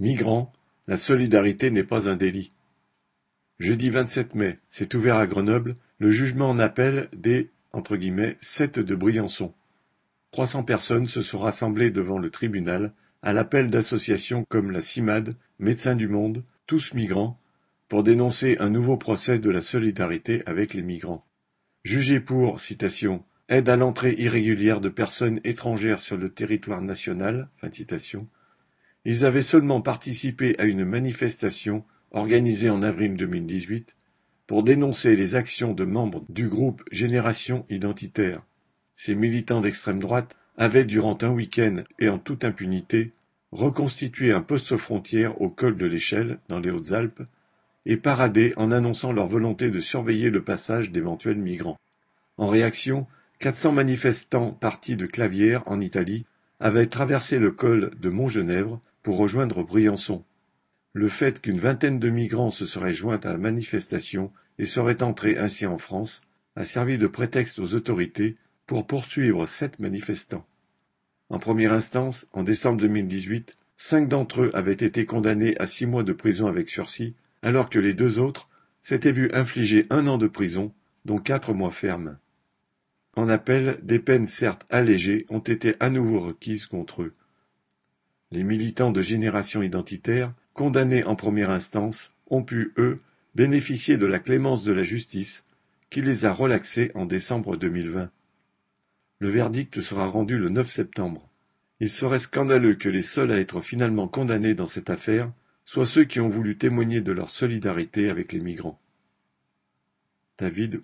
Migrants, la solidarité n'est pas un délit. Jeudi vingt-sept mai, s'est ouvert à Grenoble le jugement en appel des « sept de Briançon ». Trois cents personnes se sont rassemblées devant le tribunal à l'appel d'associations comme la CIMAD, Médecins du Monde, Tous Migrants, pour dénoncer un nouveau procès de la solidarité avec les migrants. Jugés pour citation, aide à l'entrée irrégulière de personnes étrangères sur le territoire national, ils avaient seulement participé à une manifestation organisée en avril 2018 pour dénoncer les actions de membres du groupe Génération Identitaire. Ces militants d'extrême droite avaient, durant un week-end et en toute impunité, reconstitué un poste frontière au col de l'Échelle, dans les Hautes-Alpes, et paradé en annonçant leur volonté de surveiller le passage d'éventuels migrants. En réaction, 400 manifestants partis de Clavière, en Italie, avaient traversé le col de Montgenèvre pour rejoindre Briançon. Le fait qu'une vingtaine de migrants se seraient joints à la manifestation et seraient entrés ainsi en France a servi de prétexte aux autorités pour poursuivre sept manifestants. En première instance, en décembre 2018, cinq d'entre eux avaient été condamnés à six mois de prison avec sursis, alors que les deux autres s'étaient vus infliger un an de prison, dont quatre mois fermes. En appel, des peines certes allégées ont été à nouveau requises contre eux. Les militants de Génération Identitaire, condamnés en première instance, ont pu, eux, bénéficier de la clémence de la justice, qui les a relaxés en décembre 2020. Le verdict sera rendu le 9 septembre. Il serait scandaleux que les seuls à être finalement condamnés dans cette affaire soient ceux qui ont voulu témoigner de leur solidarité avec les migrants. David